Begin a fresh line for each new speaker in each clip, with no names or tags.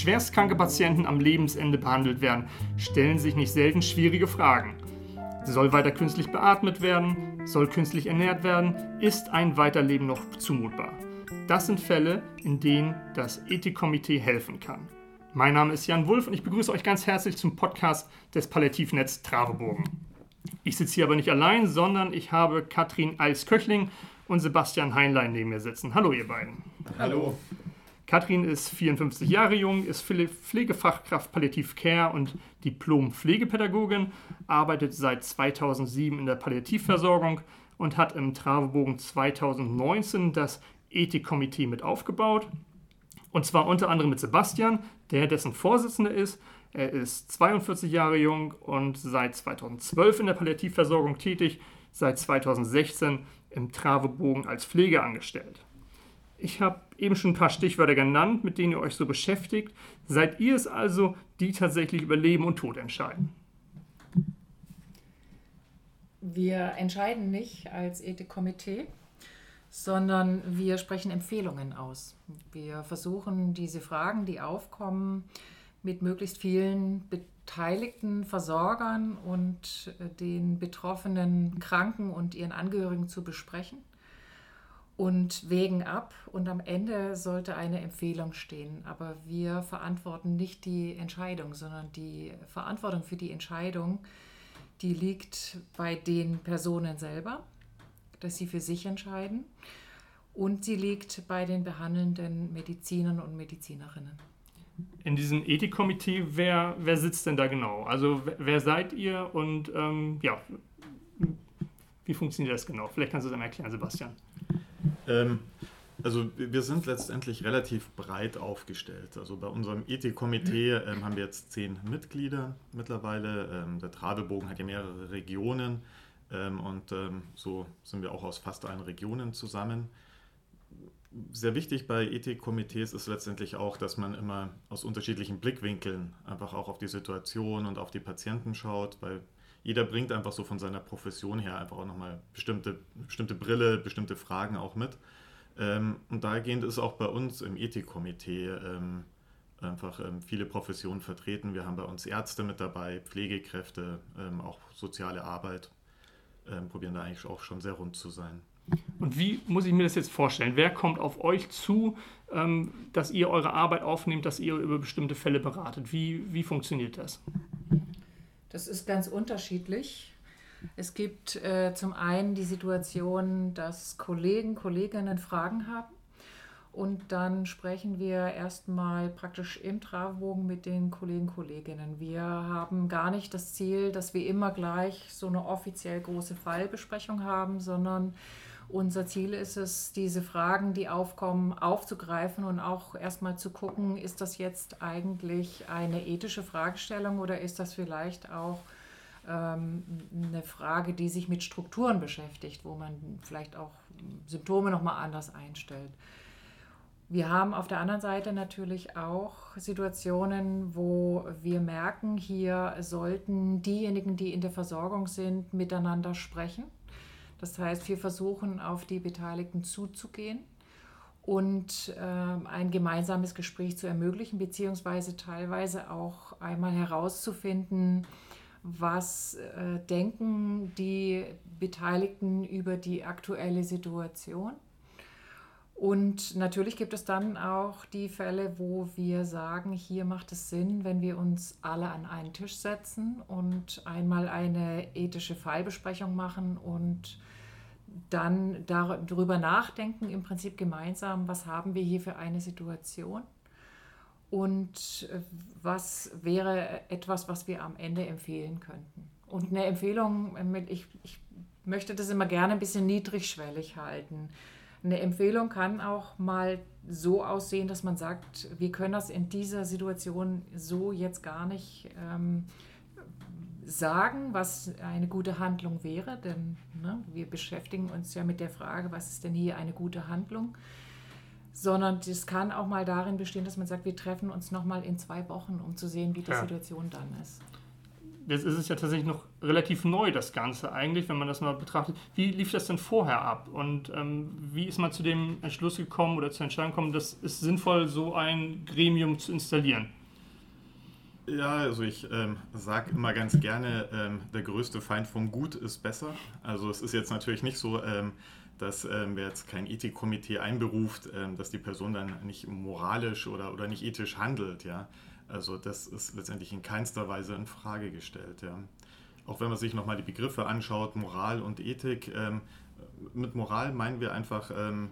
schwerstkranke Patienten am Lebensende behandelt werden, stellen sich nicht selten schwierige Fragen. Soll weiter künstlich beatmet werden? Soll künstlich ernährt werden? Ist ein Weiterleben noch zumutbar? Das sind Fälle, in denen das Ethikkomitee helfen kann. Mein Name ist Jan Wulff und ich begrüße euch ganz herzlich zum Podcast des Palliativnetz Travebogen. Ich sitze hier aber nicht allein, sondern ich habe Katrin Eils-Köchling und Sebastian Heinlein neben mir sitzen. Hallo ihr beiden.
Hallo.
Katrin ist 54 Jahre jung, ist Pflegefachkraft Palliativ Care und Diplom-Pflegepädagogin, arbeitet seit 2007 in der Palliativversorgung und hat im Travebogen 2019 das Ethikkomitee mit aufgebaut. Und zwar unter anderem mit Sebastian, der dessen Vorsitzender ist. Er ist 42 Jahre jung und seit 2012 in der Palliativversorgung tätig, seit 2016 im Travebogen als Pflegeangestellt. Ich habe eben schon ein paar Stichwörter genannt, mit denen ihr euch so beschäftigt. Seid ihr es also, die tatsächlich über Leben und Tod entscheiden?
Wir entscheiden nicht als Ethikkomitee, sondern wir sprechen Empfehlungen aus. Wir versuchen diese Fragen, die aufkommen, mit möglichst vielen beteiligten Versorgern und den betroffenen Kranken und ihren Angehörigen zu besprechen und wägen ab und am Ende sollte eine Empfehlung stehen. Aber wir verantworten nicht die Entscheidung, sondern die Verantwortung für die Entscheidung, die liegt bei den Personen selber, dass sie für sich entscheiden und sie liegt bei den behandelnden Medizinern und Medizinerinnen.
In diesem Ethikkomitee, wer, wer sitzt denn da genau? Also wer, seid ihr und ähm, ja, wie funktioniert das genau? Vielleicht kannst du es einmal erklären, Sebastian.
Ähm, also wir sind letztendlich relativ breit aufgestellt. Also bei unserem Ethikkomitee ähm, haben wir jetzt zehn Mitglieder mittlerweile. Ähm, der Travebogen hat ja mehrere Regionen ähm, und ähm, so sind wir auch aus fast allen Regionen zusammen. Sehr wichtig bei Ethikkomitees ist letztendlich auch, dass man immer aus unterschiedlichen Blickwinkeln einfach auch auf die Situation und auf die Patienten schaut, weil jeder bringt einfach so von seiner Profession her einfach auch nochmal bestimmte, bestimmte Brille, bestimmte Fragen auch mit. Ähm, und dahingehend ist auch bei uns im Ethikkomitee ähm, einfach ähm, viele Professionen vertreten. Wir haben bei uns Ärzte mit dabei, Pflegekräfte, auch soziale Arbeit. Probieren da eigentlich auch schon sehr rund zu sein.
Und wie muss ich mir das jetzt vorstellen? Wer kommt auf euch zu, dass ihr eure Arbeit aufnehmt, dass ihr über bestimmte Fälle beratet? Wie, wie funktioniert das?
Das ist ganz unterschiedlich. Es gibt äh, zum einen die Situation, dass Kollegen, Kolleginnen Fragen haben. Und dann sprechen wir erstmal praktisch im Tragbogen mit den Kollegen, Kolleginnen. Wir haben gar nicht das Ziel, dass wir immer gleich so eine offiziell große Fallbesprechung haben, sondern unser Ziel ist es, diese Fragen, die aufkommen, aufzugreifen und auch erstmal zu gucken, ist das jetzt eigentlich eine ethische Fragestellung oder ist das vielleicht auch ähm, eine Frage, die sich mit Strukturen beschäftigt, wo man vielleicht auch Symptome nochmal anders einstellt. Wir haben auf der anderen Seite natürlich auch Situationen, wo wir merken, hier sollten diejenigen, die in der Versorgung sind, miteinander sprechen das heißt, wir versuchen auf die Beteiligten zuzugehen und äh, ein gemeinsames Gespräch zu ermöglichen, beziehungsweise teilweise auch einmal herauszufinden, was äh, denken die Beteiligten über die aktuelle Situation und natürlich gibt es dann auch die Fälle, wo wir sagen, hier macht es Sinn, wenn wir uns alle an einen Tisch setzen und einmal eine ethische Fallbesprechung machen und dann darüber nachdenken, im Prinzip gemeinsam, was haben wir hier für eine Situation und äh, was wäre etwas, was wir am Ende empfehlen könnten. Und eine Empfehlung, ich, ich möchte das immer gerne ein bisschen niedrigschwellig halten. Eine Empfehlung kann auch mal so aussehen, dass man sagt, wir können das in dieser Situation so jetzt gar nicht ähm, sagen, was eine gute Handlung wäre, denn ne, wir beschäftigen uns ja mit der Frage, was ist denn hier eine gute Handlung, sondern das kann auch mal darin bestehen, dass man sagt, wir treffen uns nochmal in zwei Wochen, um zu sehen, wie die ja. Situation dann ist
jetzt ist es ja tatsächlich noch relativ neu, das Ganze eigentlich, wenn man das mal betrachtet. Wie lief das denn vorher ab? Und ähm, wie ist man zu dem Entschluss gekommen oder zur Entscheidung gekommen, dass es sinnvoll, so ein Gremium zu installieren?
Ja, also ich ähm, sage immer ganz gerne, ähm, der größte Feind vom Gut ist besser. Also es ist jetzt natürlich nicht so, ähm, dass ähm, wer jetzt kein Ethikkomitee einberuft, ähm, dass die Person dann nicht moralisch oder, oder nicht ethisch handelt. Ja? Also das ist letztendlich in keinster Weise in Frage gestellt. Ja? Auch wenn man sich nochmal die Begriffe anschaut, Moral und Ethik, ähm, mit Moral meinen wir einfach, ähm,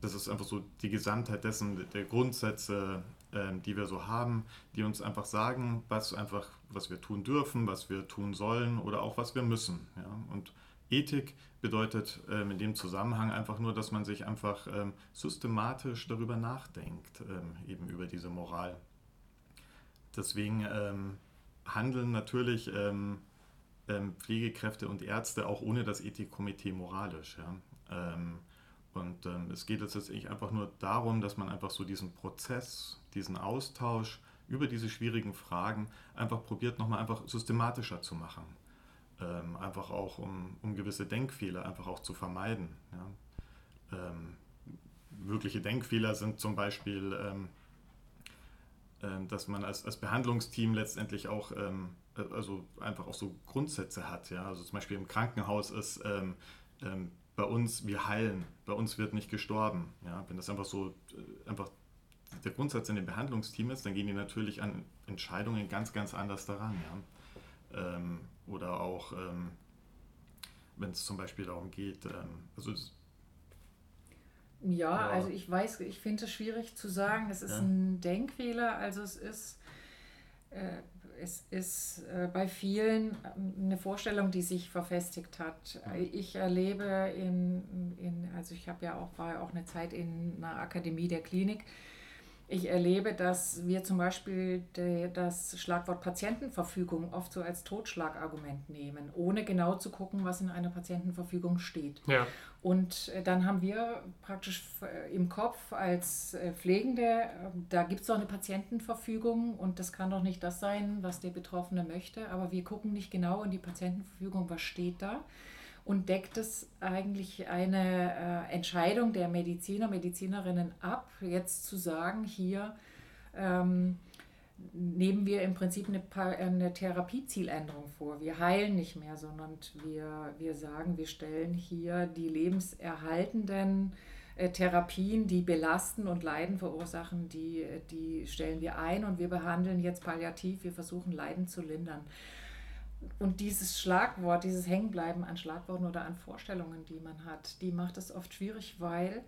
das ist einfach so die Gesamtheit dessen, der Grundsätze, ähm, die wir so haben, die uns einfach sagen, was einfach, was wir tun dürfen, was wir tun sollen oder auch was wir müssen. Ja? Und Ethik bedeutet ähm, in dem Zusammenhang einfach nur, dass man sich einfach ähm, systematisch darüber nachdenkt, ähm, eben über diese Moral. Deswegen ähm, handeln natürlich ähm, ähm, Pflegekräfte und Ärzte auch ohne das Ethikkomitee moralisch. Ja? und es geht jetzt einfach nur darum, dass man einfach so diesen Prozess, diesen Austausch über diese schwierigen Fragen einfach probiert, nochmal einfach systematischer zu machen ähm, einfach auch um, um gewisse Denkfehler einfach auch zu vermeiden. Ja. Ähm, mögliche Denkfehler sind zum Beispiel, ähm, dass man als, als Behandlungsteam letztendlich auch ähm, also einfach auch so Grundsätze hat. Ja. Also zum Beispiel im Krankenhaus ist ähm, ähm, bei uns, wir heilen, bei uns wird nicht gestorben. Ja. Wenn das einfach so äh, einfach der Grundsatz in dem Behandlungsteam ist, dann gehen die natürlich an Entscheidungen ganz, ganz anders daran. Ja. Ähm, oder auch, ähm, wenn es zum Beispiel darum geht, ähm, also
ja, also ich weiß, ich finde es schwierig zu sagen, es ist ja. ein Denkfehler, also es ist, äh, es ist äh, bei vielen eine Vorstellung, die sich verfestigt hat. Ich erlebe in, in also ich habe ja auch, war ja auch eine Zeit in einer Akademie der Klinik, ich erlebe, dass wir zum Beispiel de, das Schlagwort Patientenverfügung oft so als Totschlagargument nehmen, ohne genau zu gucken, was in einer Patientenverfügung steht. Ja. Und äh, dann haben wir praktisch äh, im Kopf als äh, Pflegende, da gibt es doch eine Patientenverfügung und das kann doch nicht das sein, was der Betroffene möchte, aber wir gucken nicht genau in die Patientenverfügung, was steht da und deckt es eigentlich eine äh, Entscheidung der Mediziner, Medizinerinnen ab, jetzt zu sagen, hier ähm, nehmen wir im Prinzip eine, eine Therapiezieländerung vor. Wir heilen nicht mehr, sondern wir, wir sagen, wir stellen hier die lebenserhaltenden äh, Therapien, die belasten und Leiden verursachen, die, die stellen wir ein und wir behandeln jetzt palliativ, wir versuchen Leiden zu lindern und dieses Schlagwort, dieses Hängenbleiben an Schlagworten oder an Vorstellungen, die man hat, die macht es oft schwierig, weil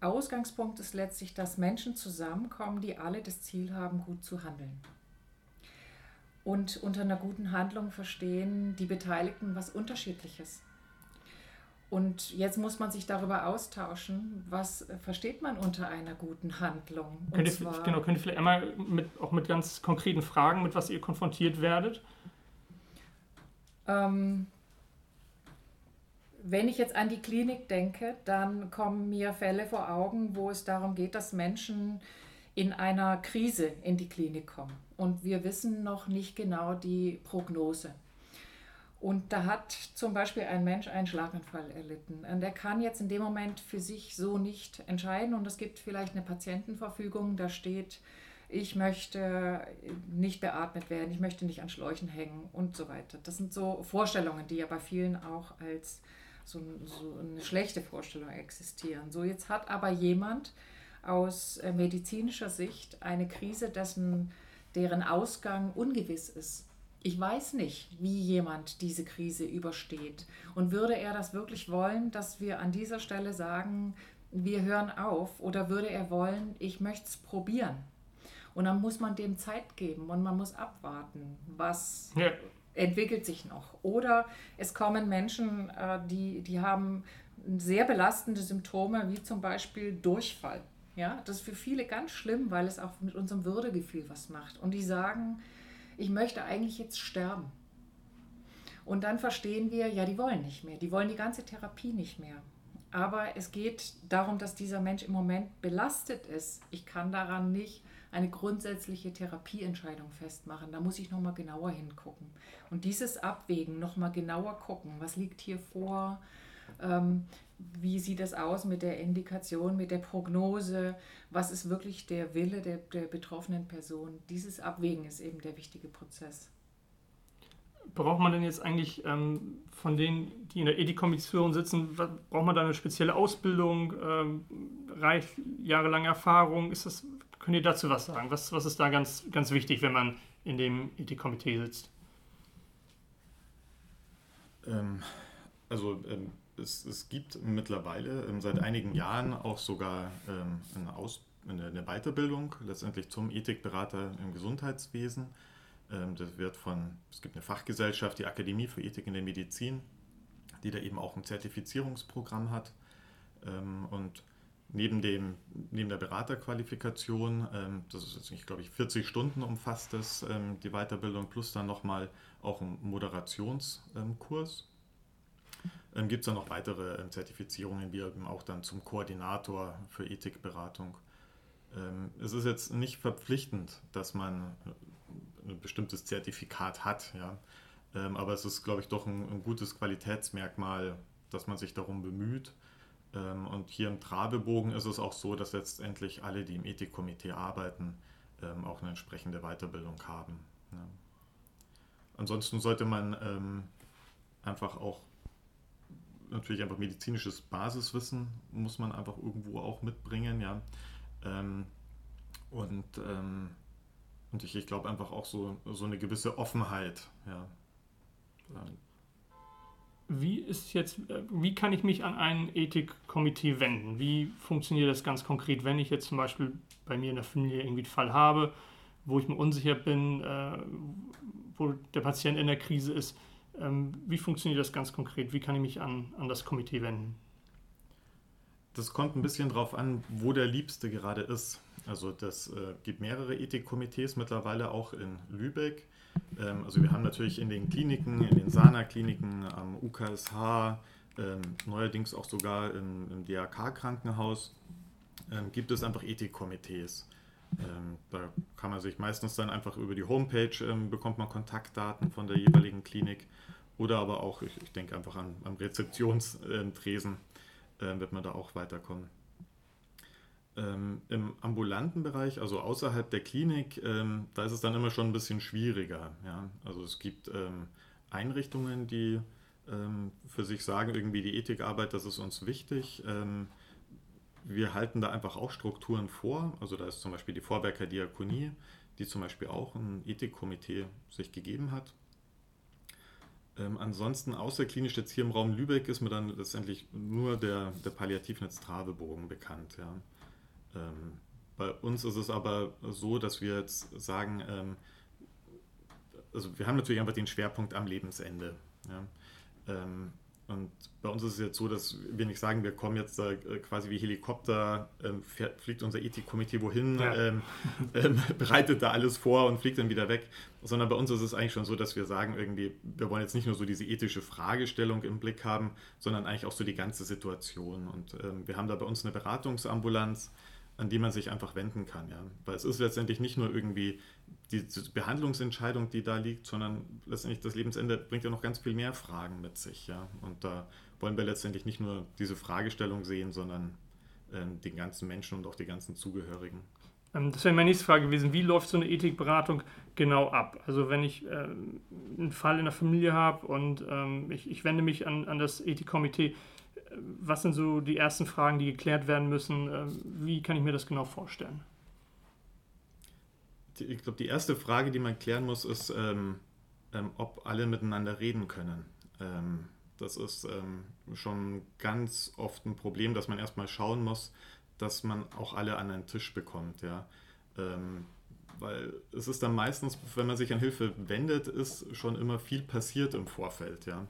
Ausgangspunkt ist letztlich, dass Menschen zusammenkommen, die alle das Ziel haben, gut zu handeln. Und unter einer guten Handlung verstehen die Beteiligten was Unterschiedliches. Und jetzt muss man sich darüber austauschen, was versteht man unter einer guten Handlung.
Könnt ihr, genau, könnt ihr vielleicht einmal mit, auch mit ganz konkreten Fragen, mit was ihr konfrontiert werdet?
Ähm, wenn ich jetzt an die Klinik denke, dann kommen mir Fälle vor Augen, wo es darum geht, dass Menschen in einer Krise in die Klinik kommen. Und wir wissen noch nicht genau die Prognose. Und da hat zum Beispiel ein Mensch einen Schlaganfall erlitten. Und er kann jetzt in dem Moment für sich so nicht entscheiden. Und es gibt vielleicht eine Patientenverfügung, da steht, ich möchte nicht beatmet werden, ich möchte nicht an Schläuchen hängen und so weiter. Das sind so Vorstellungen, die ja bei vielen auch als so, so eine schlechte Vorstellung existieren. So, jetzt hat aber jemand aus äh, medizinischer Sicht eine Krise, dessen, deren Ausgang ungewiss ist. Ich weiß nicht, wie jemand diese Krise übersteht. Und würde er das wirklich wollen, dass wir an dieser Stelle sagen, wir hören auf? Oder würde er wollen, ich möchte es probieren? Und dann muss man dem Zeit geben und man muss abwarten, was ja. entwickelt sich noch. Oder es kommen Menschen, äh, die, die haben sehr belastende Symptome, wie zum Beispiel Durchfall. Ja, das ist für viele ganz schlimm, weil es auch mit unserem Würdegefühl was macht. Und die sagen, ich möchte eigentlich jetzt sterben. Und dann verstehen wir, ja, die wollen nicht mehr. Die wollen die ganze Therapie nicht mehr. aber es geht darum, dass dieser Mensch im Moment belastet ist. Ich kann daran nicht eine grundsätzliche Therapieentscheidung festmachen. Da muss ich nochmal genauer hingucken. Und dieses Abwägen, nochmal genauer gucken, was liegt hier vor, ähm, wie sieht das aus mit der Indikation, mit der Prognose, was ist wirklich der Wille der, der betroffenen Person. Dieses Abwägen ist eben der wichtige Prozess.
Braucht man denn jetzt eigentlich ähm, von denen, die in der Ethikkommission sitzen, braucht man da eine spezielle Ausbildung, ähm, reich, jahrelange Erfahrung? Ist das, könnt ihr dazu was sagen? Was, was ist da ganz, ganz wichtig, wenn man in dem Ethikkomitee sitzt?
Ähm, also ähm, es, es gibt mittlerweile ähm, seit einigen Jahren auch sogar ähm, eine, Aus, eine, eine, Weiterbildung letztendlich zum Ethikberater im Gesundheitswesen. Ähm, das wird von, es gibt eine Fachgesellschaft, die Akademie für Ethik in der Medizin, die da eben auch ein Zertifizierungsprogramm hat. Ähm, und neben, dem, neben der Beraterqualifikation, ähm, das ist jetzt nicht, glaube ich, 40 Stunden umfasst das, ähm, die Weiterbildung, plus dann nochmal auch ein Moderationskurs ähm, Gibt es dann noch weitere ähm, Zertifizierungen, wie eben auch dann zum Koordinator für Ethikberatung. Ähm, es ist jetzt nicht verpflichtend, dass man äh, ein bestimmtes Zertifikat hat, ja. Ähm, aber es ist, glaube ich, doch ein, ein, gutes Qualitätsmerkmal, dass man sich darum bemüht. Ähm, und hier im Trabebogen ist es auch so, dass letztendlich alle, die im Ethikkomitee arbeiten, ähm, auch eine entsprechende Weiterbildung haben. Ja. Ansonsten sollte man einfach auch natürlich einfach medizinisches Basiswissen muss man einfach irgendwo auch mitbringen, ja. Ähm, und, ähm, und ich, ich glaube einfach auch so, so eine gewisse Offenheit, ja.
Wie ist jetzt, äh, wie kann ich mich an ein Ethikkomitee wenden? Wie funktioniert das ganz konkret, wenn ich jetzt zum Beispiel bei mir in der Familie irgendwie einen Fall habe, wo ich mir unsicher bin, äh, wo der Patient in der Krise ist? Ähm, wie funktioniert das ganz konkret? Wie kann ich mich an, an das Komitee wenden?
Das kommt ein bisschen darauf an, wo der Liebste gerade ist. Also das äh, gibt mehrere Ethikkomitees mittlerweile auch in Lübeck. Ähm, also wir haben natürlich in den Kliniken, in den Sana-Kliniken, am UKSH, ähm, neuerdings auch sogar im, im DRK-Krankenhaus, ähm, gibt es einfach Ethikkomitees. Ähm, da kann man sich meistens dann einfach über die Homepage ähm, bekommt man Kontaktdaten von der jeweiligen Klinik oder aber auch, ich, ich denke einfach an, am Rezeptionstresen äh, wird man da auch weiterkommen. Ähm, Im ambulanten Bereich, also außerhalb der Klinik, ähm, da ist es dann immer schon ein bisschen schwieriger. Ja? Also es gibt ähm, Einrichtungen, die ähm, für sich sagen, irgendwie die Ethikarbeit, das ist uns wichtig wir halten da einfach auch Strukturen vor. Also da ist zum Beispiel die Vorwerker Diakonie, die zum Beispiel auch ein Ethikkomitee sich gegeben hat. Ähm, ansonsten außerklinisch jetzt hier im Raum Lübeck ist mir dann letztendlich nur der, der Palliativnetz Travebogen bekannt. Ja. Ähm, bei uns ist es aber so, dass wir jetzt sagen, ähm, also wir haben natürlich einfach den Schwerpunkt am Lebensende. Ja. Und bei uns ist es jetzt so, dass wir nicht sagen, wir kommen jetzt äh, quasi wie Helikopter, ähm, fährt, fliegt unser Ethikkomitee wohin, ja. ähm, ähm, bereitet da alles vor und fliegt dann wieder weg, sondern bei uns ist es eigentlich schon so, dass wir sagen, irgendwie, wir wollen jetzt nicht nur so diese ethische Fragestellung im Blick haben, sondern eigentlich auch so die ganze Situation. Und ähm, wir haben da bei uns eine Beratungsambulanz, an die man sich einfach wenden kann. Ja? Weil es ist letztendlich nicht nur irgendwie die Behandlungsentscheidung, die da liegt, sondern letztendlich das Lebensende bringt ja noch ganz viel mehr Fragen mit sich. Ja? Und da wollen wir letztendlich nicht nur diese Fragestellung sehen, sondern äh, den ganzen Menschen und auch die ganzen Zugehörigen.
Ähm, das wäre meine nächste Frage gewesen. Wie läuft so eine Ethikberatung genau ab? Also wenn ich äh, einen Fall in der Familie habe und ähm, ich, ich, wende mich an, an das Ethikkomitee, was sind so die ersten Fragen, die geklärt werden müssen? Ähm, wie kann ich mir das genau vorstellen?
Ich glaube, die erste Frage, die man klären muss, ist, ähm, ähm, ob alle miteinander reden können. Ähm, das ist ähm, schon ganz oft ein Problem, dass man erstmal schauen muss, dass man auch alle an einen Tisch bekommt. Ja? Ähm, weil es ist dann meistens, wenn man sich an Hilfe wendet, ist schon immer viel passiert im Vorfeld. Ja?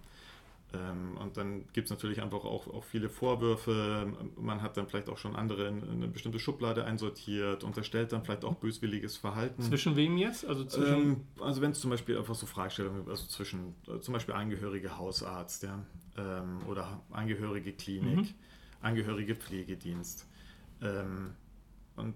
Ähm, und dann gibt es natürlich einfach auch, auch viele Vorwürfe. Man hat dann vielleicht auch schon andere in, in eine bestimmte Schublade einsortiert, unterstellt dann vielleicht auch böswilliges Verhalten.
Zwischen wem jetzt?
Also, ähm, also wenn es zum Beispiel einfach so Fragestellungen, also zwischen äh, zum Beispiel Angehörige Hausarzt ja, ähm, oder Angehörige Klinik. Mhm. angehörige Pflegedienst. Ähm, und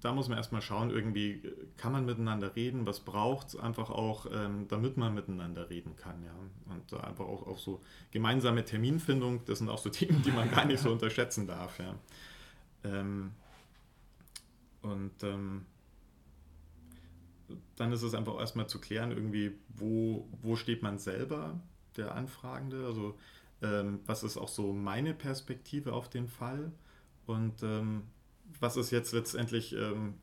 da muss man erstmal schauen, irgendwie kann man miteinander reden, was braucht es einfach auch, ähm, damit man miteinander reden kann. Ja? Und äh, einfach auch, auch so gemeinsame Terminfindung, das sind auch so Themen, die man gar nicht so unterschätzen darf. Ja? Ähm, und ähm, dann ist es einfach erstmal zu klären, irgendwie, wo, wo steht man selber, der Anfragende, also ähm, was ist auch so meine Perspektive auf den Fall und ähm, was ist jetzt letztendlich ähm,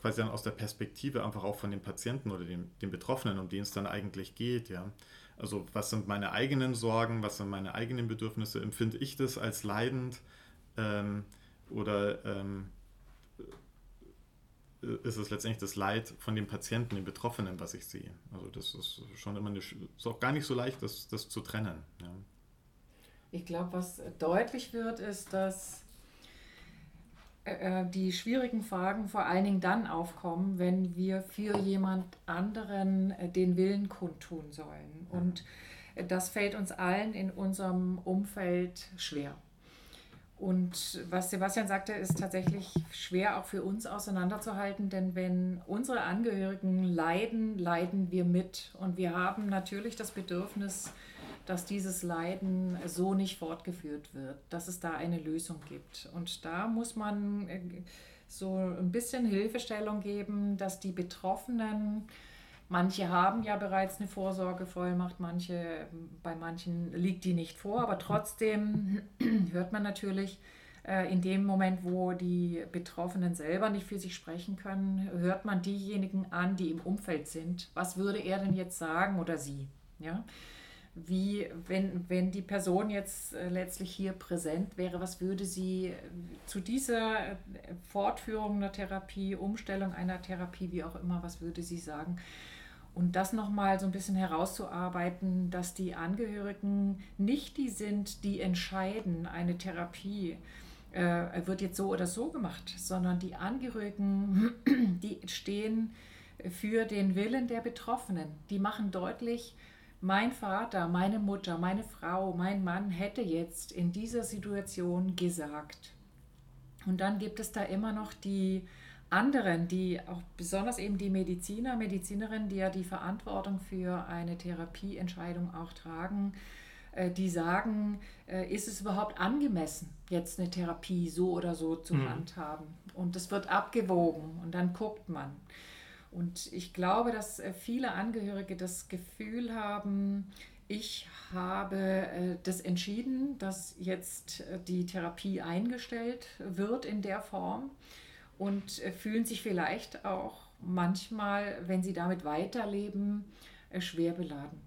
quasi dann aus der Perspektive einfach auch von den Patienten oder den, den Betroffenen, um die es dann eigentlich geht, ja. Also was sind meine eigenen Sorgen, was sind meine eigenen Bedürfnisse, empfinde ich das als leidend ähm, oder ähm, ist es letztendlich das Leid von den Patienten, den Betroffenen, was ich sehe. Also das ist schon immer eine, ist auch gar nicht so leicht, das, das zu trennen. Ja.
Ich glaube, was deutlich wird, ist, dass äh, äh, die schwierigen Fragen vor allen Dingen dann aufkommen, wenn wir für jemand anderen äh, den Willen kundtun sollen. Mhm. Und das fällt uns allen in unserem Umfeld schwer. Und was Sebastian sagte, ist tatsächlich schwer auch für uns auseinanderzuhalten, denn wenn unsere Angehörigen leiden, leiden wir mit. Und wir haben natürlich das Bedürfnis, dass dieses Leiden so nicht fortgeführt wird, dass es da eine Lösung gibt. Und da muss man äh, so ein bisschen Hilfestellung geben, dass die Betroffenen Manche haben ja bereits eine Vorsorgevollmacht, manche, bei manchen liegt die nicht vor, aber trotzdem hört man natürlich äh, in dem Moment, wo die Betroffenen selber nicht für sich sprechen können, hört man diejenigen an, die im Umfeld sind. Was würde er denn jetzt sagen oder sie? Ja? Wie, wenn, wenn die Person jetzt äh, letztlich hier präsent wäre, was würde sie zu dieser Fortführung einer Therapie, Umstellung einer Therapie, wie auch immer, was würde sie sagen? Und das nochmal so ein bisschen herauszuarbeiten, dass die Angehörigen nicht die sind, die entscheiden, eine Therapie äh, wird jetzt so oder so gemacht, sondern die Angehörigen, die stehen für den Willen der Betroffenen. Die machen deutlich, mein Vater, meine Mutter, meine Frau, mein Mann hätte jetzt in dieser Situation gesagt. Und dann gibt es da immer noch die anderen, die auch besonders eben die Mediziner, Medizinerinnen, die ja die Verantwortung für eine Therapieentscheidung auch tragen, äh, die sagen, äh, ist es überhaupt angemessen, jetzt eine Therapie so oder so zu mhm. handhaben? Und das wird abgewogen und dann guckt man. Und ich glaube, dass äh, viele Angehörige das Gefühl haben, ich habe das entschieden, dass jetzt die Therapie eingestellt wird in der Form und äh, fühlen sich vielleicht auch manchmal, wenn sie damit weiterleben, äh, schwer beladen.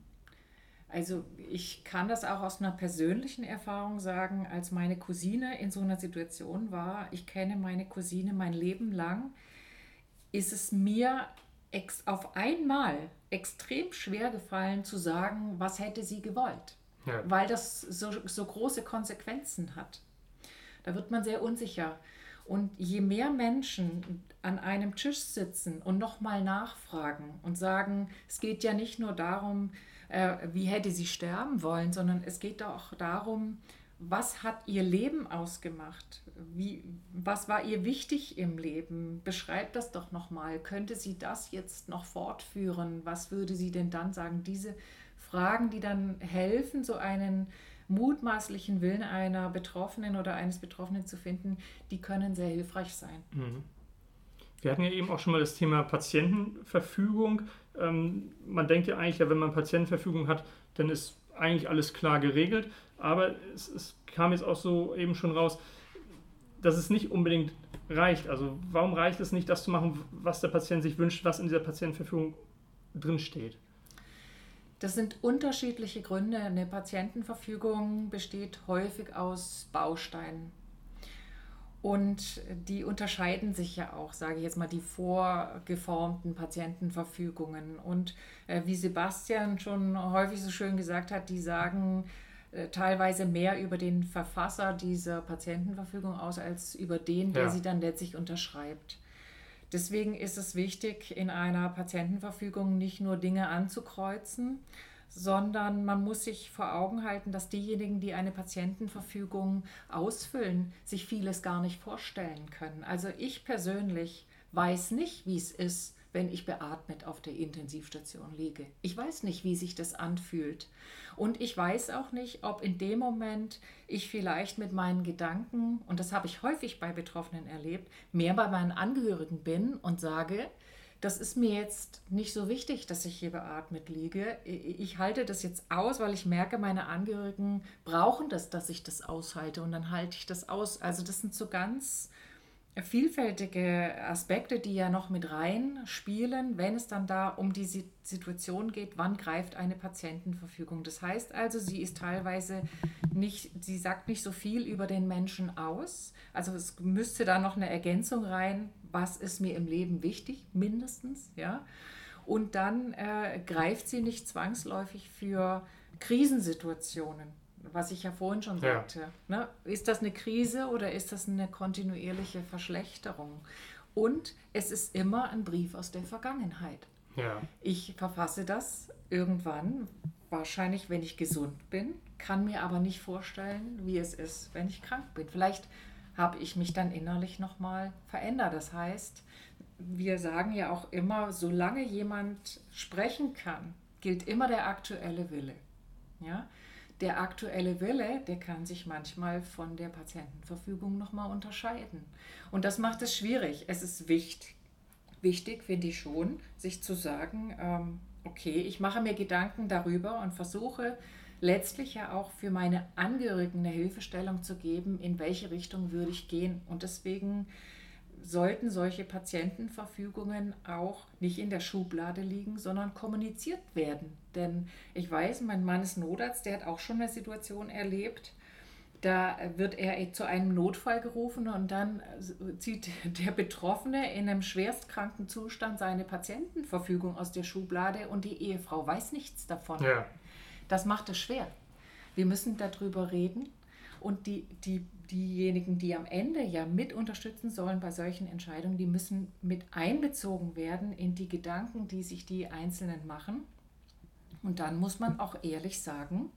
Also ich kann das auch aus einer persönlichen Erfahrung sagen, als meine Cousine in so einer Situation war, ich kenne meine Cousine mein Leben lang, ist es mir auf einmal extrem schwer gefallen zu sagen, was hätte sie gewollt, ja. weil das so, so große Konsequenzen hat. Da wird man sehr unsicher. Und je mehr Menschen an einem Tisch sitzen und nochmal nachfragen und sagen, es geht ja nicht nur darum, äh, wie hätte sie sterben wollen, sondern es geht auch darum, was hat ihr Leben ausgemacht? Wie, was war ihr wichtig im Leben? Beschreibt das doch nochmal. Könnte sie das jetzt noch fortführen? Was würde sie denn dann sagen? Diese Fragen, die dann helfen, so einen mutmaßlichen Willen einer Betroffenen oder eines Betroffenen zu finden, die können sehr hilfreich sein. Mhm.
Wir hatten ja eben auch schon mal das Thema Patientenverfügung. Ähm, man denkt ja eigentlich, ja, wenn man Patientenverfügung hat, dann ist eigentlich alles klar geregelt. Aber es, es kam jetzt auch so eben schon raus, dass es nicht unbedingt reicht. Also warum reicht es nicht, das zu machen, was der Patient sich wünscht, was in dieser Patientenverfügung drinsteht?
Das sind unterschiedliche Gründe. Eine Patientenverfügung besteht häufig aus Bausteinen. Und die unterscheiden sich ja auch, sage ich jetzt mal, die vorgeformten Patientenverfügungen. Und äh, wie Sebastian schon häufig so schön gesagt hat, die sagen teilweise mehr über den Verfasser dieser Patientenverfügung aus als über den, der ja. sie dann letztlich unterschreibt. Deswegen ist es wichtig, in einer Patientenverfügung nicht nur Dinge anzukreuzen, sondern man muss sich vor Augen halten, dass diejenigen, die eine Patientenverfügung ausfüllen, sich vieles gar nicht vorstellen können. Also ich persönlich weiß nicht, wie es ist, wenn ich beatmet auf der Intensivstation liege. Ich weiß nicht, wie sich das anfühlt. Und ich weiß auch nicht, ob in dem Moment ich vielleicht mit meinen Gedanken, und das habe ich häufig bei Betroffenen erlebt, mehr bei meinen Angehörigen bin und sage, das ist mir jetzt nicht so wichtig, dass ich hier beatmet liege. Ich halte das jetzt aus, weil ich merke, meine Angehörigen brauchen das, dass ich das aushalte und dann halte ich das aus. Also das sind so ganz vielfältige Aspekte, die ja noch mit rein spielen, wenn es dann da um die Situation geht, wann greift eine Patientenverfügung. Das heißt also, sie ist teilweise nicht, sie sagt nicht so viel über den Menschen aus. Also es müsste da noch eine Ergänzung rein, was ist mir im Leben wichtig, mindestens, ja. Und dann äh, greift sie nicht zwangsläufig für Krisensituationen was ich ja vorhin schon sagte. Ja. Ne? Ist das eine Krise oder ist das eine kontinuierliche Verschlechterung? Und es ist immer ein Brief aus der Vergangenheit. Ja. Ich verfasse das irgendwann, wahrscheinlich, wenn ich gesund bin, kann mir aber nicht vorstellen, wie es ist, wenn ich krank bin. Vielleicht habe ich mich dann innerlich nochmal verändert. Das heißt, wir sagen ja auch immer, solange jemand sprechen kann, gilt immer der aktuelle Wille. Ja? Der aktuelle Wille, der kann sich manchmal von der Patientenverfügung nochmal unterscheiden. Und das macht es schwierig. Es ist wichtig, wichtig finde ich schon, sich zu sagen, ähm, okay, ich mache mir Gedanken darüber und versuche letztlich ja auch für meine Angehörigen eine Hilfestellung zu geben, in welche Richtung würde ich gehen. Und deswegen sollten solche Patientenverfügungen auch nicht in der Schublade liegen, sondern kommuniziert werden. Denn ich weiß, mein Mann ist Notarzt, der hat auch schon eine Situation erlebt. Da wird er zu einem Notfall gerufen und dann zieht der Betroffene in einem schwerstkranken Zustand seine Patientenverfügung aus der Schublade und die Ehefrau weiß nichts davon. Ja. Das macht es schwer. Wir müssen darüber reden und die, die, diejenigen, die am Ende ja mit unterstützen sollen bei solchen Entscheidungen, die müssen mit einbezogen werden in die Gedanken, die sich die Einzelnen machen. Und dann muss man auch ehrlich sagen,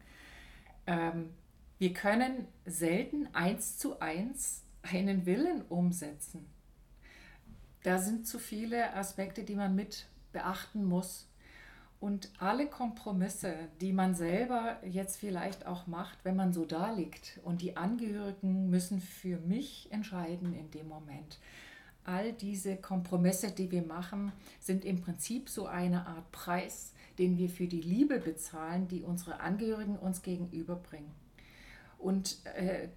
ähm, wir können selten eins zu eins einen Willen umsetzen. Da sind zu viele Aspekte, die man mit beachten muss. Und alle Kompromisse, die man selber jetzt vielleicht auch macht, wenn man so da liegt und die Angehörigen müssen für mich entscheiden in dem Moment. All diese Kompromisse, die wir machen, sind im Prinzip so eine Art Preis, den wir für die Liebe bezahlen, die unsere Angehörigen uns gegenüberbringen. Und äh,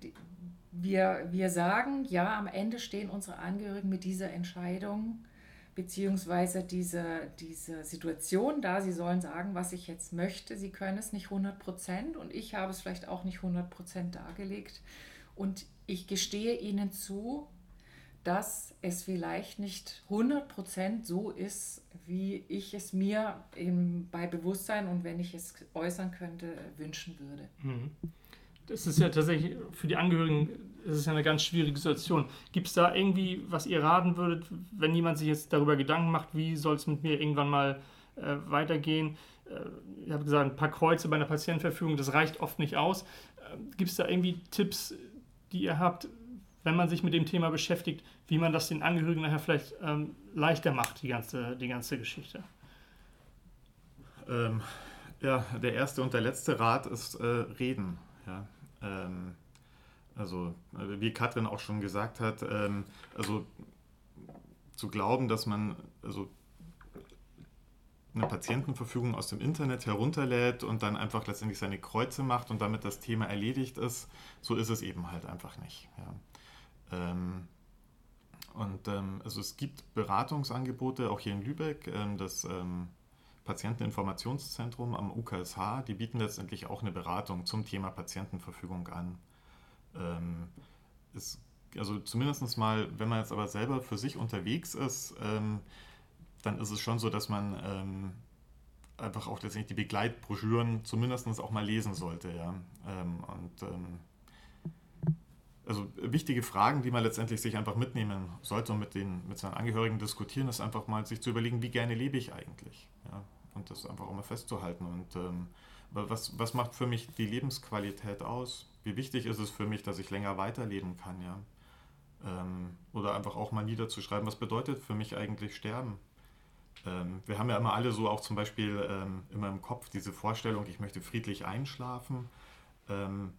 wir, wir sagen, ja, am Ende stehen unsere Angehörigen mit dieser Entscheidung beziehungsweise diese, diese Situation da, sie sollen sagen, was ich jetzt möchte, sie können es nicht 100 Prozent und ich habe es vielleicht auch nicht 100 Prozent dargelegt und ich gestehe ihnen zu, dass es vielleicht nicht 100 Prozent so ist, wie ich es mir im, bei Bewusstsein und wenn ich es äußern könnte, wünschen würde. Mhm
das ist ja tatsächlich für die Angehörigen ist es ja eine ganz schwierige Situation. Gibt es da irgendwie, was ihr raten würdet, wenn jemand sich jetzt darüber Gedanken macht, wie soll es mit mir irgendwann mal äh, weitergehen? Äh, ich habe gesagt, ein paar Kreuze bei einer Patientenverfügung, das reicht oft nicht aus. Äh, Gibt es da irgendwie Tipps, die ihr habt, wenn man sich mit dem Thema beschäftigt, wie man das den Angehörigen nachher vielleicht ähm, leichter macht, die ganze, die ganze Geschichte?
Ähm, ja, der erste und der letzte Rat ist äh, reden. Ja. Ähm, also, äh, wie Katrin auch schon gesagt hat, ähm, also zu glauben, dass man also eine Patientenverfügung aus dem Internet herunterlädt und dann einfach letztendlich seine Kreuze macht und damit das Thema erledigt ist, so ist es eben halt einfach nicht. Ja. Ähm, und ähm, also es gibt Beratungsangebote, auch hier in Lübeck, ähm, das ähm, Patienteninformationszentrum am UKSH, die bieten letztendlich auch eine Beratung zum Thema Patientenverfügung an. Ähm, ist, also zumindest mal, wenn man jetzt aber selber für sich unterwegs ist, ähm, dann ist es schon so, dass man ähm, einfach auch letztendlich die Begleitbroschüren zumindest auch mal lesen sollte. Ja? Ähm, und ähm, also wichtige Fragen, die man letztendlich sich einfach mitnehmen sollte und mit, den, mit seinen Angehörigen diskutieren, ist einfach mal sich zu überlegen, wie gerne lebe ich eigentlich. Ja? und das einfach auch mal festzuhalten. Und ähm, was, was macht für mich die Lebensqualität aus? Wie wichtig ist es für mich, dass ich länger weiterleben kann, ja? Ähm, oder einfach auch mal niederzuschreiben, was bedeutet für mich eigentlich Sterben? Ähm, wir haben ja immer alle so auch zum Beispiel ähm, immer im Kopf diese Vorstellung, ich möchte friedlich einschlafen. Ähm,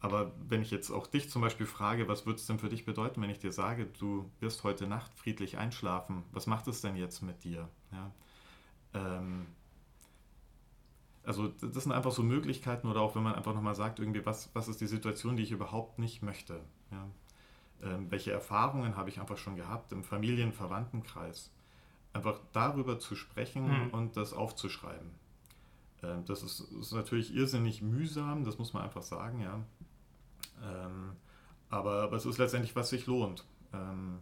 aber wenn ich jetzt auch dich zum Beispiel frage, was würde es denn für dich bedeuten, wenn ich dir sage, du wirst heute Nacht friedlich einschlafen, was macht es denn jetzt mit dir? Ja? Also das sind einfach so Möglichkeiten oder auch wenn man einfach nochmal sagt, irgendwie, was, was ist die Situation, die ich überhaupt nicht möchte? Ja? Ähm, welche Erfahrungen habe ich einfach schon gehabt im Familien-, Verwandtenkreis? Einfach darüber zu sprechen mhm. und das aufzuschreiben. Ähm, das ist, ist, natürlich irrsinnig mühsam, das muss man einfach sagen, ja. Ähm, aber, aber es ist letztendlich, was sich lohnt. Ähm,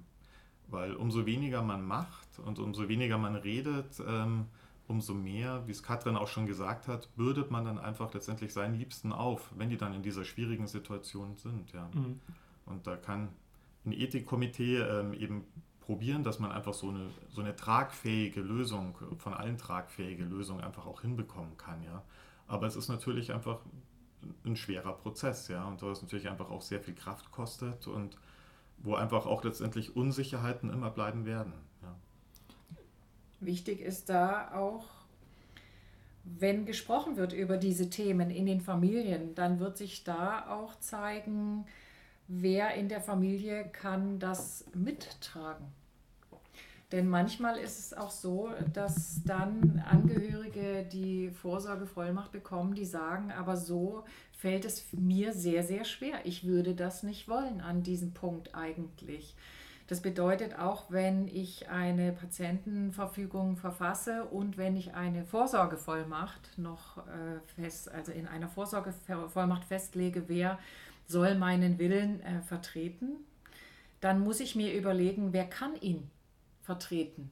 weil umso weniger man macht und umso weniger man redet, ähm, umso mehr, wie es Katrin auch schon gesagt hat, bürdet man dann einfach letztendlich seinen Liebsten auf, wenn die dann in dieser schwierigen Situation sind. Ja. Mhm. Und da kann ein Ethikkomitee ähm, eben probieren, dass man einfach so eine, so eine tragfähige Lösung, von allen tragfähige Lösung einfach auch hinbekommen kann. Ja. Aber es ist natürlich einfach ein schwerer Prozess, ja, und das natürlich einfach auch sehr viel Kraft kostet und wo einfach auch letztendlich Unsicherheiten immer bleiben werden.
Wichtig ist da auch, wenn gesprochen wird über diese Themen in den Familien, dann wird sich da auch zeigen, wer in der Familie kann das mittragen. Denn manchmal ist es auch so, dass dann Angehörige die Vorsorgevollmacht bekommen, die sagen, aber so fällt es mir sehr, sehr schwer. Ich würde das nicht wollen an diesem Punkt eigentlich. Das bedeutet auch, wenn ich eine Patientenverfügung verfasse und wenn ich eine Vorsorgevollmacht noch äh, fest, also in einer Vorsorgevollmacht festlege, wer soll meinen Willen äh, vertreten, dann muss ich mir überlegen, wer kann ihn vertreten.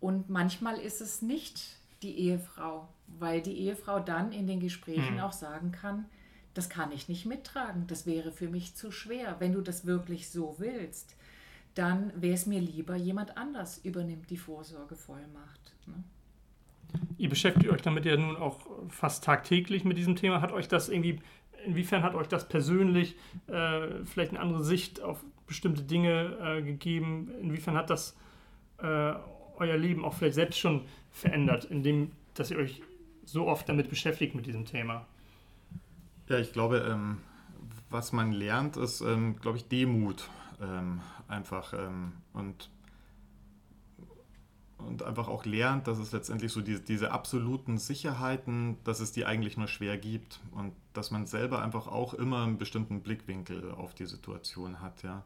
Und manchmal ist es nicht die Ehefrau, weil die Ehefrau dann in den Gesprächen mhm. auch sagen kann, das kann ich nicht mittragen, das wäre für mich zu schwer. Wenn du das wirklich so willst, dann wäre es mir lieber, jemand anders übernimmt die Vorsorgevollmacht. Ne?
Ihr beschäftigt euch damit ja nun auch fast tagtäglich mit diesem Thema. Hat euch das irgendwie inwiefern hat euch das persönlich äh, vielleicht eine andere Sicht auf bestimmte Dinge äh, gegeben? Inwiefern hat das äh, euer Leben auch vielleicht selbst schon verändert, indem dass ihr euch so oft damit beschäftigt mit diesem Thema?
Ja, ich glaube, ähm, was man lernt, ist, ähm, glaube ich, Demut ähm, einfach ähm, und und einfach auch lernt, dass es letztendlich so diese, diese absoluten Sicherheiten, dass es die eigentlich nur schwer gibt und dass man selber einfach auch immer einen bestimmten Blickwinkel auf die Situation hat, ja.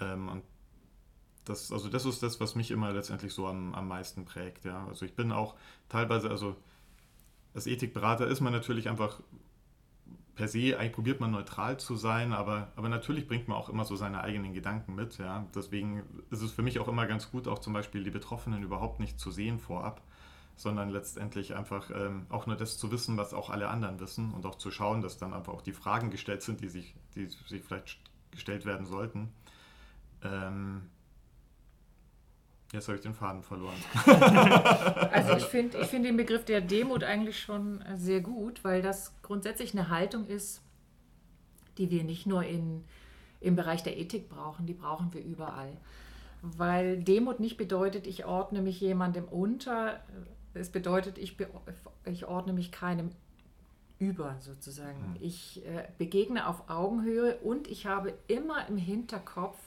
Ähm, und das, also das ist das, was mich immer letztendlich so am, am meisten prägt, ja. Also ich bin auch teilweise, also als Ethikberater ist man natürlich einfach per se, eigentlich probiert man neutral zu sein, aber, aber natürlich bringt man auch immer so seine eigenen Gedanken mit. Ja? Deswegen ist es für mich auch immer ganz gut, auch zum Beispiel die Betroffenen überhaupt nicht zu sehen vorab, sondern letztendlich einfach ähm, auch nur das zu wissen, was auch alle anderen wissen und auch zu schauen, dass dann einfach auch die Fragen gestellt sind, die sich, die sich vielleicht gestellt werden sollten. Ähm, Jetzt habe ich den Faden verloren.
also ich finde ich find den Begriff der Demut eigentlich schon sehr gut, weil das grundsätzlich eine Haltung ist, die wir nicht nur in, im Bereich der Ethik brauchen, die brauchen wir überall. Weil Demut nicht bedeutet, ich ordne mich jemandem unter, es bedeutet, ich, ich ordne mich keinem über sozusagen. Hm. Ich äh, begegne auf Augenhöhe und ich habe immer im Hinterkopf,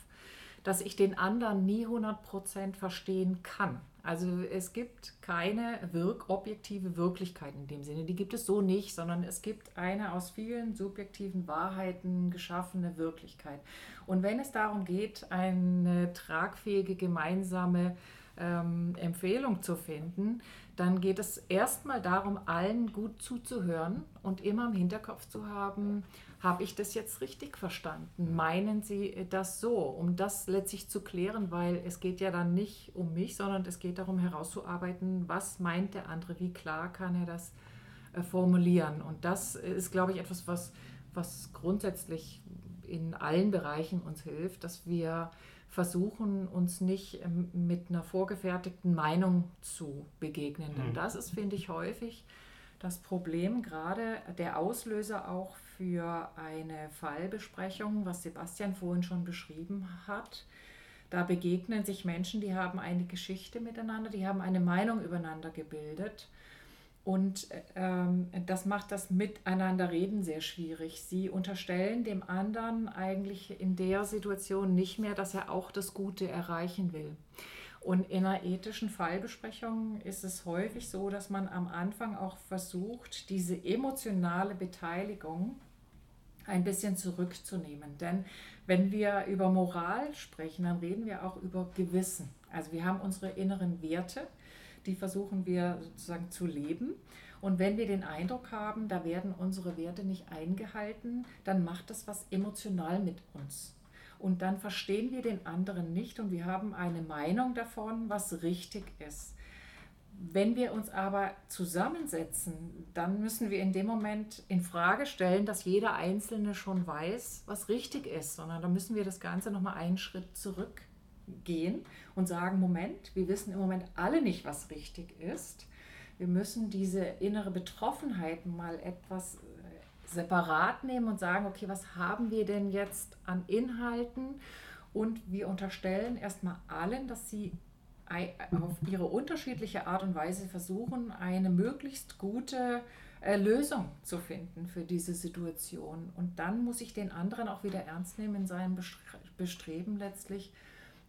dass ich den anderen nie 100% verstehen kann. Also es gibt keine wirk objektive Wirklichkeit in dem Sinne. Die gibt es so nicht, sondern es gibt eine aus vielen subjektiven Wahrheiten geschaffene Wirklichkeit. Und wenn es darum geht, eine tragfähige gemeinsame ähm, Empfehlung zu finden, dann geht es erstmal darum, allen gut zuzuhören und immer im Hinterkopf zu haben, habe ich das jetzt richtig verstanden? Meinen Sie das so, um das letztlich zu klären, weil es geht ja dann nicht um mich, sondern es geht darum herauszuarbeiten, was meint der andere, wie klar kann er das äh, formulieren. Und das ist, glaube ich, etwas, was, was grundsätzlich in allen Bereichen uns hilft, dass wir versuchen, uns nicht ähm, mit einer vorgefertigten Meinung zu begegnen. Denn mhm. das ist, finde ich, häufig das Problem, gerade der Auslöser auch für eine Fallbesprechung, was Sebastian vorhin schon beschrieben hat. Da begegnen sich Menschen, die haben eine Geschichte miteinander, die haben eine Meinung übereinander gebildet. Und ähm, das macht das Miteinanderreden sehr schwierig. Sie unterstellen dem anderen eigentlich in der Situation nicht mehr, dass er auch das Gute erreichen will. Und in einer ethischen Fallbesprechung ist es häufig so, dass man am Anfang auch versucht, diese emotionale Beteiligung ein bisschen zurückzunehmen. Denn wenn wir über Moral sprechen, dann reden wir auch über Gewissen. Also wir haben unsere inneren Werte, die versuchen wir sozusagen zu leben. Und wenn wir den Eindruck haben, da werden unsere Werte nicht eingehalten, dann macht das was emotional mit uns. Und dann verstehen wir den anderen nicht und wir haben eine Meinung davon, was richtig ist. Wenn wir uns aber zusammensetzen, dann müssen wir in dem Moment in Frage stellen, dass jeder Einzelne schon weiß, was richtig ist, sondern da müssen wir das Ganze nochmal einen Schritt zurückgehen und sagen, Moment, wir wissen im Moment alle nicht, was richtig ist. Wir müssen diese innere Betroffenheit mal etwas äh, separat nehmen und sagen, okay, was haben wir denn jetzt an Inhalten? Und wir unterstellen erstmal allen, dass sie auf ihre unterschiedliche Art und Weise versuchen, eine möglichst gute äh, Lösung zu finden für diese Situation. Und dann muss ich den anderen auch wieder ernst nehmen in seinem Bestreben letztlich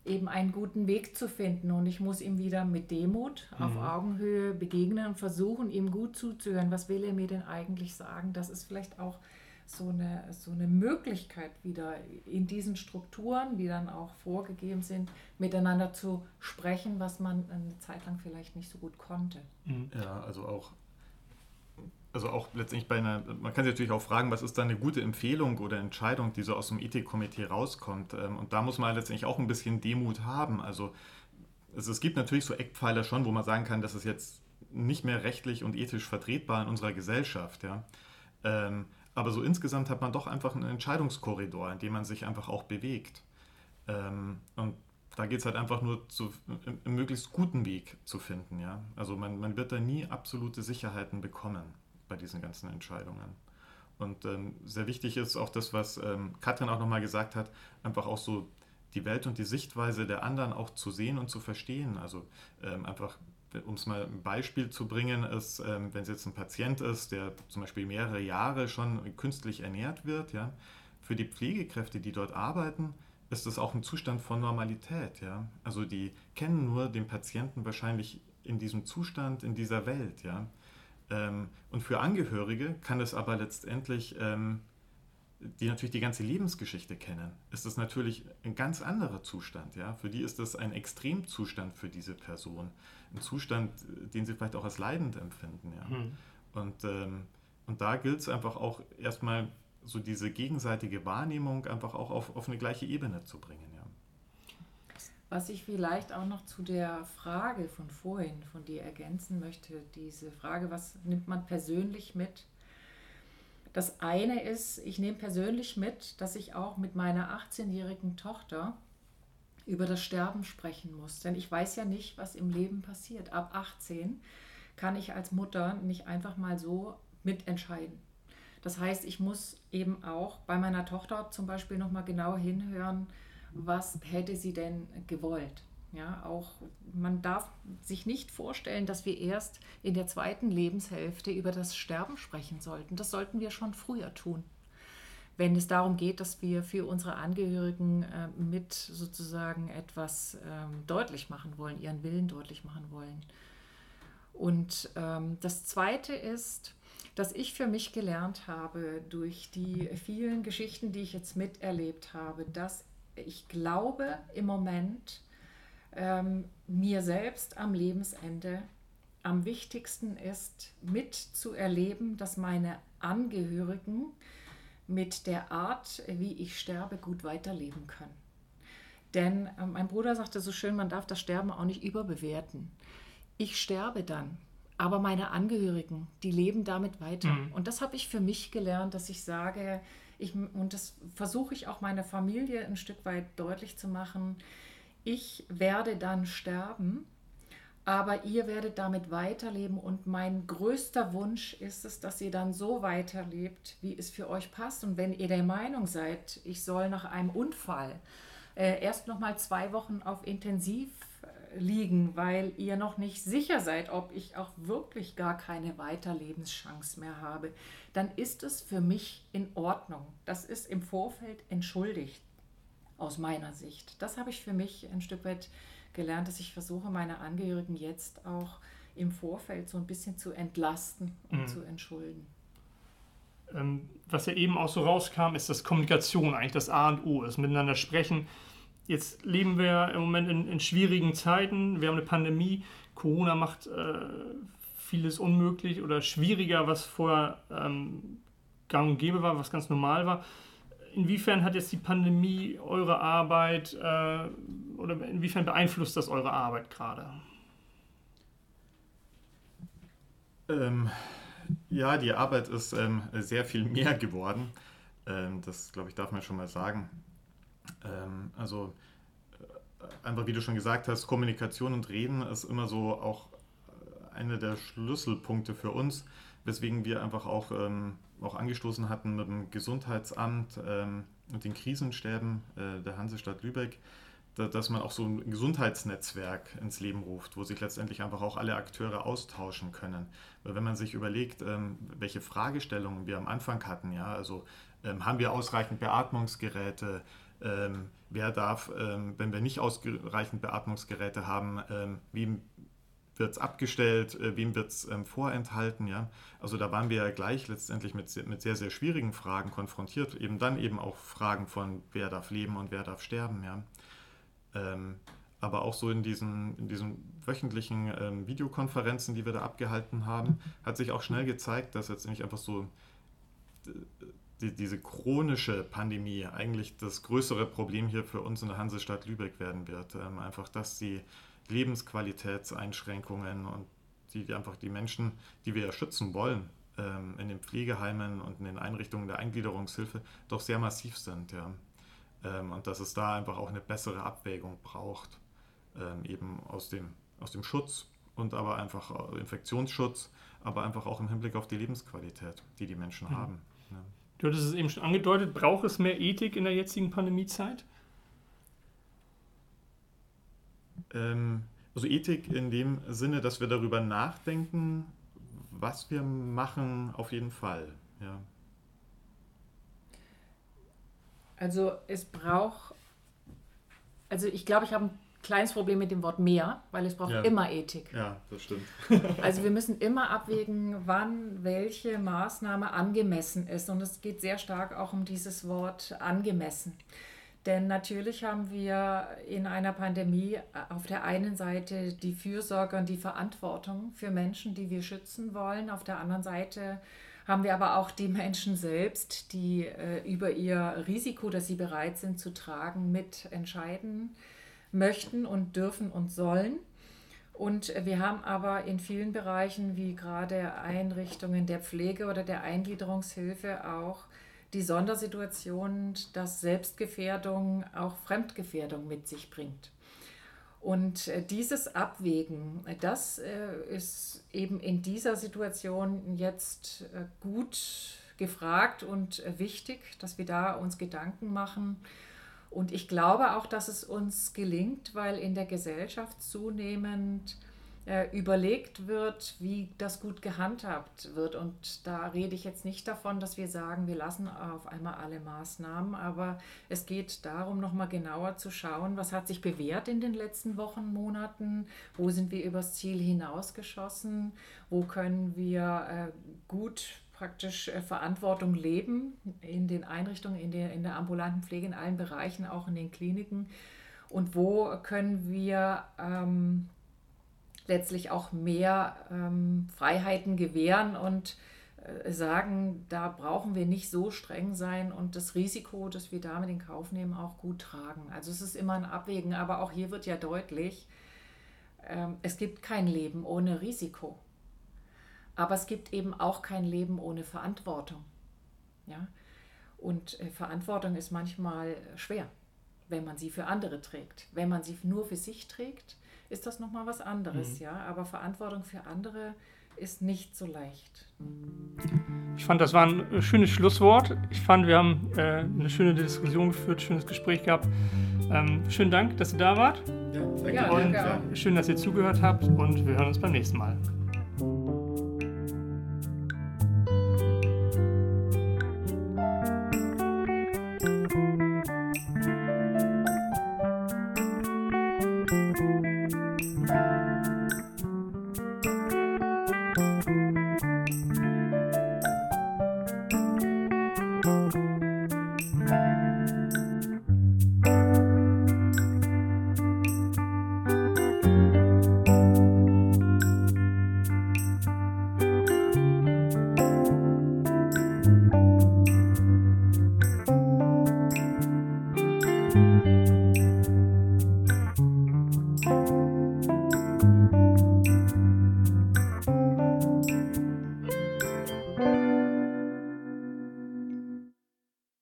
eben einen guten Weg zu finden. Und ich muss ihm wieder mit Demut auf mhm. Augenhöhe begegnen und versuchen, ihm gut zuzuhören. Was will er mir denn eigentlich sagen? Das ist vielleicht auch so eine, so eine Möglichkeit, wieder in diesen Strukturen, die dann auch vorgegeben sind, miteinander zu sprechen, was man eine Zeit lang vielleicht nicht so gut konnte.
Mhm. Ja, also auch also auch letztendlich bei einer, man kann sich natürlich auch fragen, was ist da eine gute Empfehlung oder Entscheidung, die so aus dem Ethikkomitee rauskommt. Ähm, und da muss man letztendlich auch ein bisschen Demut haben. Also es, es gibt natürlich so Eckpfeiler schon, wo man sagen kann, das ist jetzt nicht mehr rechtlich und ethisch vertretbar in unserer Gesellschaft. Ja. Ähm, aber so insgesamt hat man doch einfach einen Entscheidungskorridor, in dem man sich einfach auch bewegt. Ähm, und da geht es halt einfach nur zu, einen möglichst guten Weg zu finden. Ja? Also man, man wird da nie absolute Sicherheiten bekommen bei diesen ganzen Entscheidungen. Und ähm, sehr wichtig ist auch das, was ähm, Katrin auch nochmal gesagt hat, einfach auch so die Welt und die Sichtweise der anderen auch zu sehen und zu verstehen. Also ähm, einfach um es mal ein Beispiel zu bringen, ist, ähm, wenn es jetzt ein Patient ist, der zum Beispiel mehrere Jahre schon künstlich ernährt wird, ja, für die Pflegekräfte, die dort arbeiten, ist das auch ein Zustand von Normalität. Ja? Also die kennen nur den Patienten wahrscheinlich in diesem Zustand, in dieser Welt. Ja? Ähm, und für Angehörige kann es aber letztendlich ähm, die natürlich die ganze Lebensgeschichte kennen, ist das natürlich ein ganz anderer Zustand. Ja? Für die ist das ein Extremzustand für diese Person. Ein Zustand, den sie vielleicht auch als leidend empfinden. Ja? Mhm. Und, ähm, und da gilt es einfach auch erstmal so diese gegenseitige Wahrnehmung einfach auch auf, auf eine gleiche Ebene zu bringen. Ja?
Was ich vielleicht auch noch zu der Frage von vorhin von dir ergänzen möchte, diese Frage, was nimmt man persönlich mit? Das eine ist, ich nehme persönlich mit, dass ich auch mit meiner 18-jährigen Tochter über das Sterben sprechen muss. Denn ich weiß ja nicht, was im Leben passiert. Ab 18 kann ich als Mutter nicht einfach mal so mitentscheiden. Das heißt, ich muss eben auch bei meiner Tochter zum Beispiel nochmal genau hinhören, was hätte sie denn gewollt. Ja, auch man darf sich nicht vorstellen, dass wir erst in der zweiten Lebenshälfte über das Sterben sprechen sollten. Das sollten wir schon früher tun. Wenn es darum geht, dass wir für unsere Angehörigen äh, mit sozusagen etwas ähm, deutlich machen wollen, ihren Willen deutlich machen wollen. Und ähm, das Zweite ist, dass ich für mich gelernt habe durch die vielen Geschichten, die ich jetzt miterlebt habe, dass ich glaube im Moment, ähm, mir selbst am Lebensende am wichtigsten ist, mitzuerleben, dass meine Angehörigen mit der Art, wie ich sterbe, gut weiterleben können. Denn äh, mein Bruder sagte so schön, man darf das Sterben auch nicht überbewerten. Ich sterbe dann, aber meine Angehörigen, die leben damit weiter. Mhm. Und das habe ich für mich gelernt, dass ich sage, Ich, und das versuche ich auch meiner Familie ein Stück weit deutlich zu machen. Ich werde dann sterben, aber ihr werdet damit weiterleben. Und mein größter Wunsch ist es, dass ihr dann so weiterlebt, wie es für euch passt. Und wenn ihr der Meinung seid, ich soll nach einem Unfall äh, erst noch mal zwei Wochen auf Intensiv liegen, weil ihr noch nicht sicher seid, ob ich auch wirklich gar keine Weiterlebenschance mehr habe, dann ist es für mich in Ordnung. Das ist im Vorfeld entschuldigt aus meiner Sicht. Das habe ich für mich ein Stück weit gelernt, dass ich versuche, meine Angehörigen jetzt auch im Vorfeld so ein bisschen zu entlasten und mhm. zu entschulden.
Ähm, was ja eben auch so rauskam, ist, dass Kommunikation eigentlich das A und O ist, miteinander sprechen Jetzt leben wir im Moment in, in schwierigen Zeiten. Wir haben eine Pandemie. Corona macht äh, vieles unmöglich oder schwieriger, was vorher ähm, gang und gäbe war, was ganz normal war. Inwiefern hat jetzt die Pandemie eure Arbeit äh, oder inwiefern beeinflusst das eure Arbeit gerade?
Ähm, ja, die Arbeit ist ähm, sehr viel mehr geworden. Ähm, das, glaube ich, darf man schon mal sagen. Ähm, also äh, einfach, wie du schon gesagt hast, Kommunikation und Reden ist immer so auch äh, eine der Schlüsselpunkte für uns, weswegen wir einfach auch, ähm, auch angestoßen hatten mit dem Gesundheitsamt ähm, und den Krisenstäben äh, der Hansestadt Lübeck, da, dass man auch so ein Gesundheitsnetzwerk ins Leben ruft, wo sich letztendlich einfach auch alle Akteure austauschen können. Weil wenn man sich überlegt, ähm, welche Fragestellungen wir am Anfang hatten, ja, also ähm, haben wir ausreichend Beatmungsgeräte, ähm, wer darf, ähm, wenn wir nicht ausreichend Beatmungsgeräte haben, ähm, wem wird es abgestellt, äh, wem wird es ähm, vorenthalten. Ja? Also da waren wir ja gleich letztendlich mit, mit sehr, sehr schwierigen Fragen konfrontiert. Eben dann eben auch Fragen von, wer darf leben und wer darf sterben. Ja? Ähm, aber auch so in diesen, in diesen wöchentlichen ähm, Videokonferenzen, die wir da abgehalten haben, hat sich auch schnell gezeigt, dass jetzt nicht einfach so die, diese chronische Pandemie eigentlich das größere Problem hier für uns in der Hansestadt Lübeck werden wird. Ähm, einfach, dass die Lebensqualitätseinschränkungen und die, die, einfach die Menschen, die wir ja schützen wollen, ähm, in den Pflegeheimen und in den Einrichtungen der Eingliederungshilfe doch sehr massiv sind. Ja. Ähm, und dass es da einfach auch eine bessere Abwägung braucht, ähm, eben aus dem, aus dem Schutz und aber einfach äh, Infektionsschutz, aber einfach auch im Hinblick auf die Lebensqualität, die die Menschen mhm. haben. Ja.
Du hattest es eben schon angedeutet, braucht es mehr Ethik in der jetzigen Pandemiezeit?
Ähm, also Ethik in dem Sinne, dass wir darüber nachdenken, was wir machen, auf jeden Fall. Ja.
Also es braucht, also ich glaube, ich habe ein kleines Problem mit dem Wort mehr, weil es braucht ja. immer Ethik.
Ja, das stimmt.
also wir müssen immer abwägen, wann welche Maßnahme angemessen ist. Und es geht sehr stark auch um dieses Wort angemessen. Denn natürlich haben wir in einer Pandemie auf der einen Seite die Fürsorge und die Verantwortung für Menschen, die wir schützen wollen. Auf der anderen Seite haben wir aber auch die Menschen selbst, die äh, über ihr Risiko, das sie bereit sind zu tragen, mitentscheiden möchten und dürfen und sollen. Und wir haben aber in vielen Bereichen, wie gerade Einrichtungen der Pflege oder der Eingliederungshilfe, auch die Sondersituation, dass Selbstgefährdung auch Fremdgefährdung mit sich bringt. Und äh, dieses Abwägen, das äh, ist eben in dieser Situation jetzt äh, gut gefragt und wichtig, dass wir da uns Gedanken machen und ich glaube auch, dass es uns gelingt, weil in der Gesellschaft zunehmend äh, überlegt wird, wie das gut gehandhabt wird. Und da rede ich jetzt nicht davon, dass wir sagen, wir lassen auf einmal alle Maßnahmen, aber es geht darum, nochmal genauer zu schauen, was hat sich bewährt in den letzten Wochen, Monaten, wo sind wir übers Ziel hinausgeschossen, wo können wir äh, gut praktisch äh, Verantwortung leben in den Einrichtungen, in der, in der ambulanten Pflege, in allen Bereichen, auch in den Kliniken. Und wo können wir ähm, letztlich auch mehr ähm, Freiheiten gewähren und äh, sagen, da brauchen wir nicht so streng sein und das Risiko, das wir damit in Kauf nehmen, auch gut tragen. Also es ist immer ein Abwägen, aber auch hier wird ja deutlich, ähm, es gibt kein Leben ohne Risiko. Aber es gibt eben auch kein Leben ohne Verantwortung. Ja? Und äh, Verantwortung ist manchmal schwer, wenn man sie für andere trägt. Wenn man sie nur für sich trägt, ist das nochmal was anderes, mhm. ja. Aber Verantwortung für andere ist nicht so leicht.
Ich fand, das war ein schönes Schlusswort. Ich fand, wir haben äh, eine schöne Diskussion geführt, schönes Gespräch gehabt. Ähm, schönen Dank, dass ihr da wart. Ja, danke. Ja, und schön, dass ihr zugehört habt und wir hören uns beim nächsten Mal.